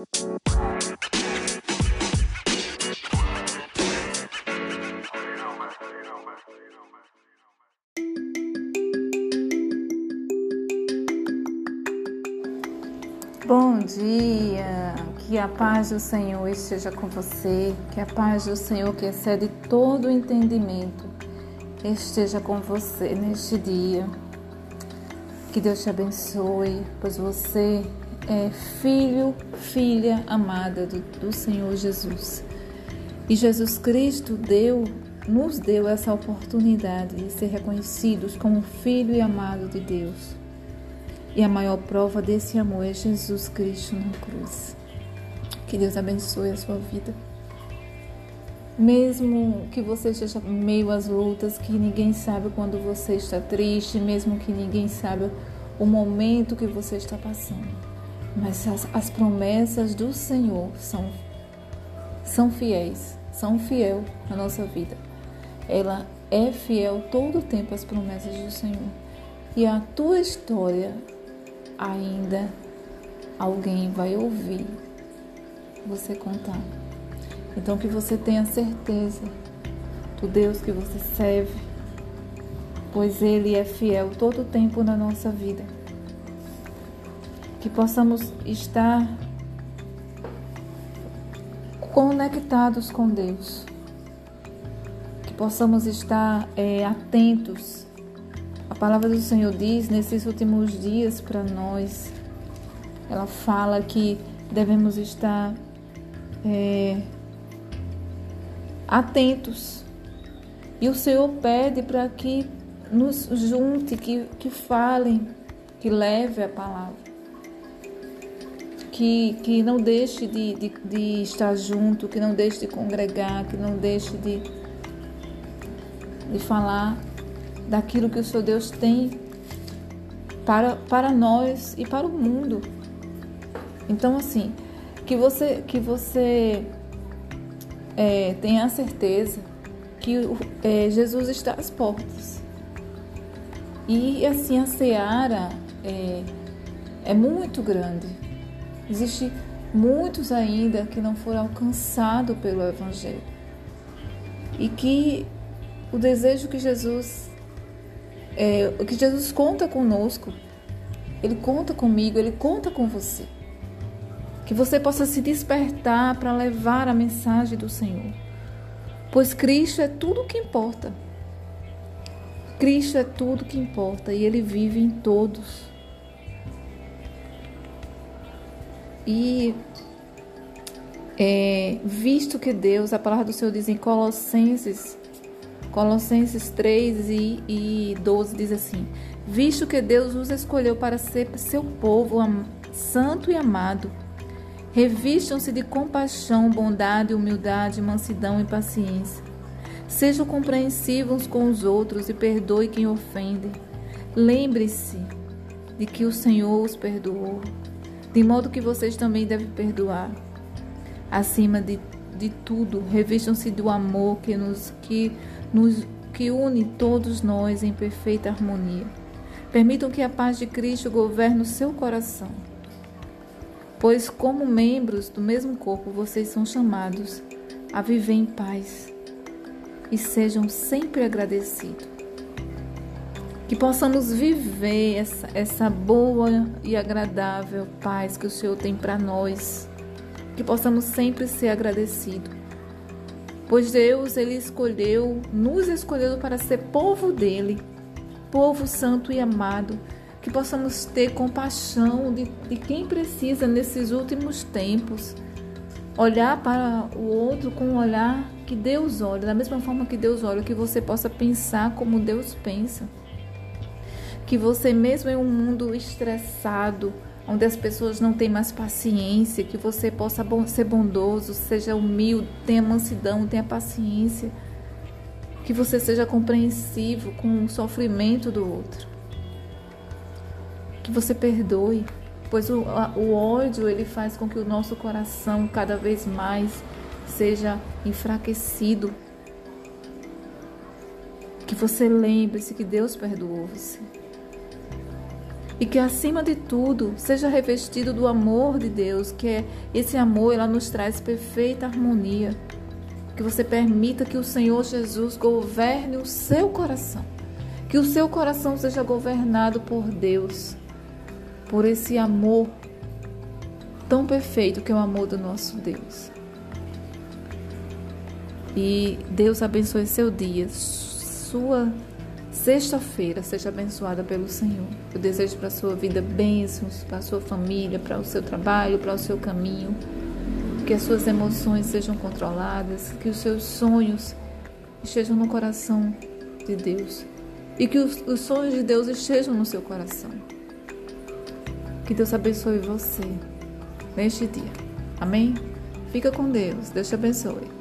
Bom dia, que a paz do Senhor esteja com você, que a paz do Senhor que excede todo o entendimento esteja com você neste dia. Que Deus te abençoe, pois você é filho, filha amada do, do Senhor Jesus. E Jesus Cristo deu, nos deu essa oportunidade de ser reconhecidos como filho e amado de Deus. E a maior prova desse amor é Jesus Cristo na cruz. Que Deus abençoe a sua vida. Mesmo que você esteja meio às lutas, que ninguém sabe quando você está triste, mesmo que ninguém saiba o momento que você está passando. Mas as, as promessas do Senhor são, são fiéis, são fiel na nossa vida. Ela é fiel todo o tempo às promessas do Senhor. E a tua história ainda alguém vai ouvir você contar. Então que você tenha certeza do Deus que você serve, pois Ele é fiel todo o tempo na nossa vida. Que possamos estar conectados com Deus, que possamos estar é, atentos a palavra do Senhor diz nesses últimos dias para nós, ela fala que devemos estar é, atentos. E o Senhor pede para que nos junte, que, que falem, que leve a palavra. Que, que não deixe de, de, de estar junto, que não deixe de congregar, que não deixe de, de falar daquilo que o seu Deus tem para, para nós e para o mundo. Então, assim, que você, que você é, tenha a certeza que é, Jesus está às portas. E assim, a seara é, é muito grande. Existe muitos ainda que não foram alcançados pelo Evangelho. E que o desejo que Jesus é, que Jesus conta conosco, Ele conta comigo, Ele conta com você. Que você possa se despertar para levar a mensagem do Senhor. Pois Cristo é tudo o que importa. Cristo é tudo que importa e Ele vive em todos. E é, visto que Deus, a palavra do Senhor diz em Colossenses Colossenses 3 e, e 12 diz assim: Visto que Deus nos escolheu para ser seu povo santo e amado, revistam-se de compaixão, bondade, humildade, mansidão e paciência. Sejam compreensivos com os outros e perdoe quem ofende. Lembre-se de que o Senhor os perdoou, de modo que vocês também devem perdoar. Acima de, de tudo, revistam-se do amor que nos que nos, que une todos nós em perfeita harmonia. Permitam que a paz de Cristo governe o seu coração. Pois, como membros do mesmo corpo, vocês são chamados a viver em paz e sejam sempre agradecidos. Que possamos viver essa, essa boa e agradável paz que o Senhor tem para nós. Que possamos sempre ser agradecidos pois Deus ele escolheu, nos escolheu para ser povo dele, povo santo e amado, que possamos ter compaixão de, de quem precisa nesses últimos tempos, olhar para o outro com um olhar que Deus olha, da mesma forma que Deus olha, que você possa pensar como Deus pensa. Que você, mesmo em um mundo estressado, onde as pessoas não têm mais paciência, que você possa ser bondoso, seja humilde, tenha mansidão, tenha paciência, que você seja compreensivo com o sofrimento do outro, que você perdoe, pois o, o ódio ele faz com que o nosso coração cada vez mais seja enfraquecido. Que você lembre-se que Deus perdoou você e que acima de tudo seja revestido do amor de Deus, que é esse amor, ela nos traz perfeita harmonia. Que você permita que o Senhor Jesus governe o seu coração. Que o seu coração seja governado por Deus, por esse amor tão perfeito que é o amor do nosso Deus. E Deus abençoe seu dia, sua sexta-feira seja abençoada pelo Senhor. Eu desejo para a sua vida bênçãos, para a sua família, para o seu trabalho, para o seu caminho. Que as suas emoções sejam controladas, que os seus sonhos estejam no coração de Deus e que os, os sonhos de Deus estejam no seu coração. Que Deus abençoe você neste dia. Amém? Fica com Deus. Deus te abençoe.